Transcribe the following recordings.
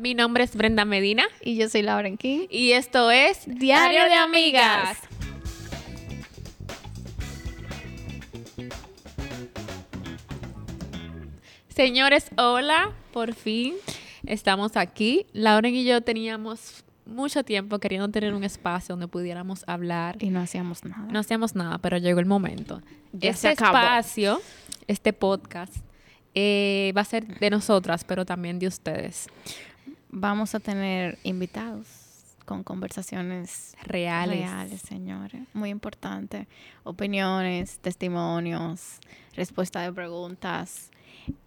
Mi nombre es Brenda Medina. Y yo soy Lauren King. Y esto es Diario de Amigas. Señores, hola, por fin estamos aquí. Lauren y yo teníamos mucho tiempo queriendo tener un espacio donde pudiéramos hablar. Y no hacíamos nada. No hacíamos nada, pero llegó el momento. Ya este espacio, este podcast, eh, va a ser de nosotras, pero también de ustedes. Vamos a tener invitados con conversaciones Reales. reales, señores. Muy importante. Opiniones, testimonios, respuesta de preguntas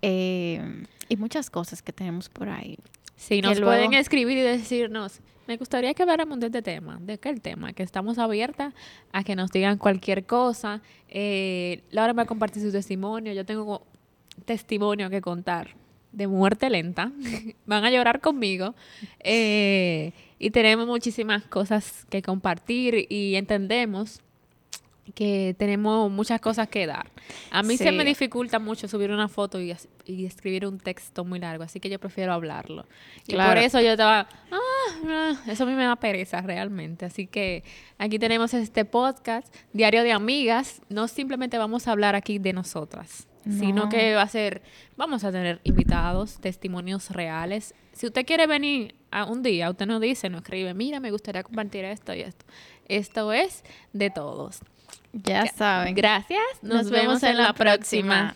eh, y muchas cosas que tenemos por ahí. Sí, nos luego- pueden escribir y decirnos, me gustaría que habláramos de este tema, de aquel tema, que estamos abiertas a que nos digan cualquier cosa. Eh, Laura va a compartir su testimonio, yo tengo testimonio que contar de muerte lenta, van a llorar conmigo. Eh, y tenemos muchísimas cosas que compartir y entendemos que tenemos muchas cosas que dar. A mí se me dificulta mucho subir una foto y, escribir un texto muy largo, así que yo prefiero hablarlo. Y por eso yo estaba, ah, ah, eso a mí me da pereza realmente. Así que aquí tenemos este podcast, Diario de Amigas. No simplemente vamos a hablar aquí de nosotras, sino No. que va a ser, vamos a tener invitados, testimonios reales. Si usted quiere venir a un día, usted nos dice, nos escribe, mira, me gustaría compartir esto y esto. Esto es de todos. Ya saben. Gracias. Nos, vemos en la próxima.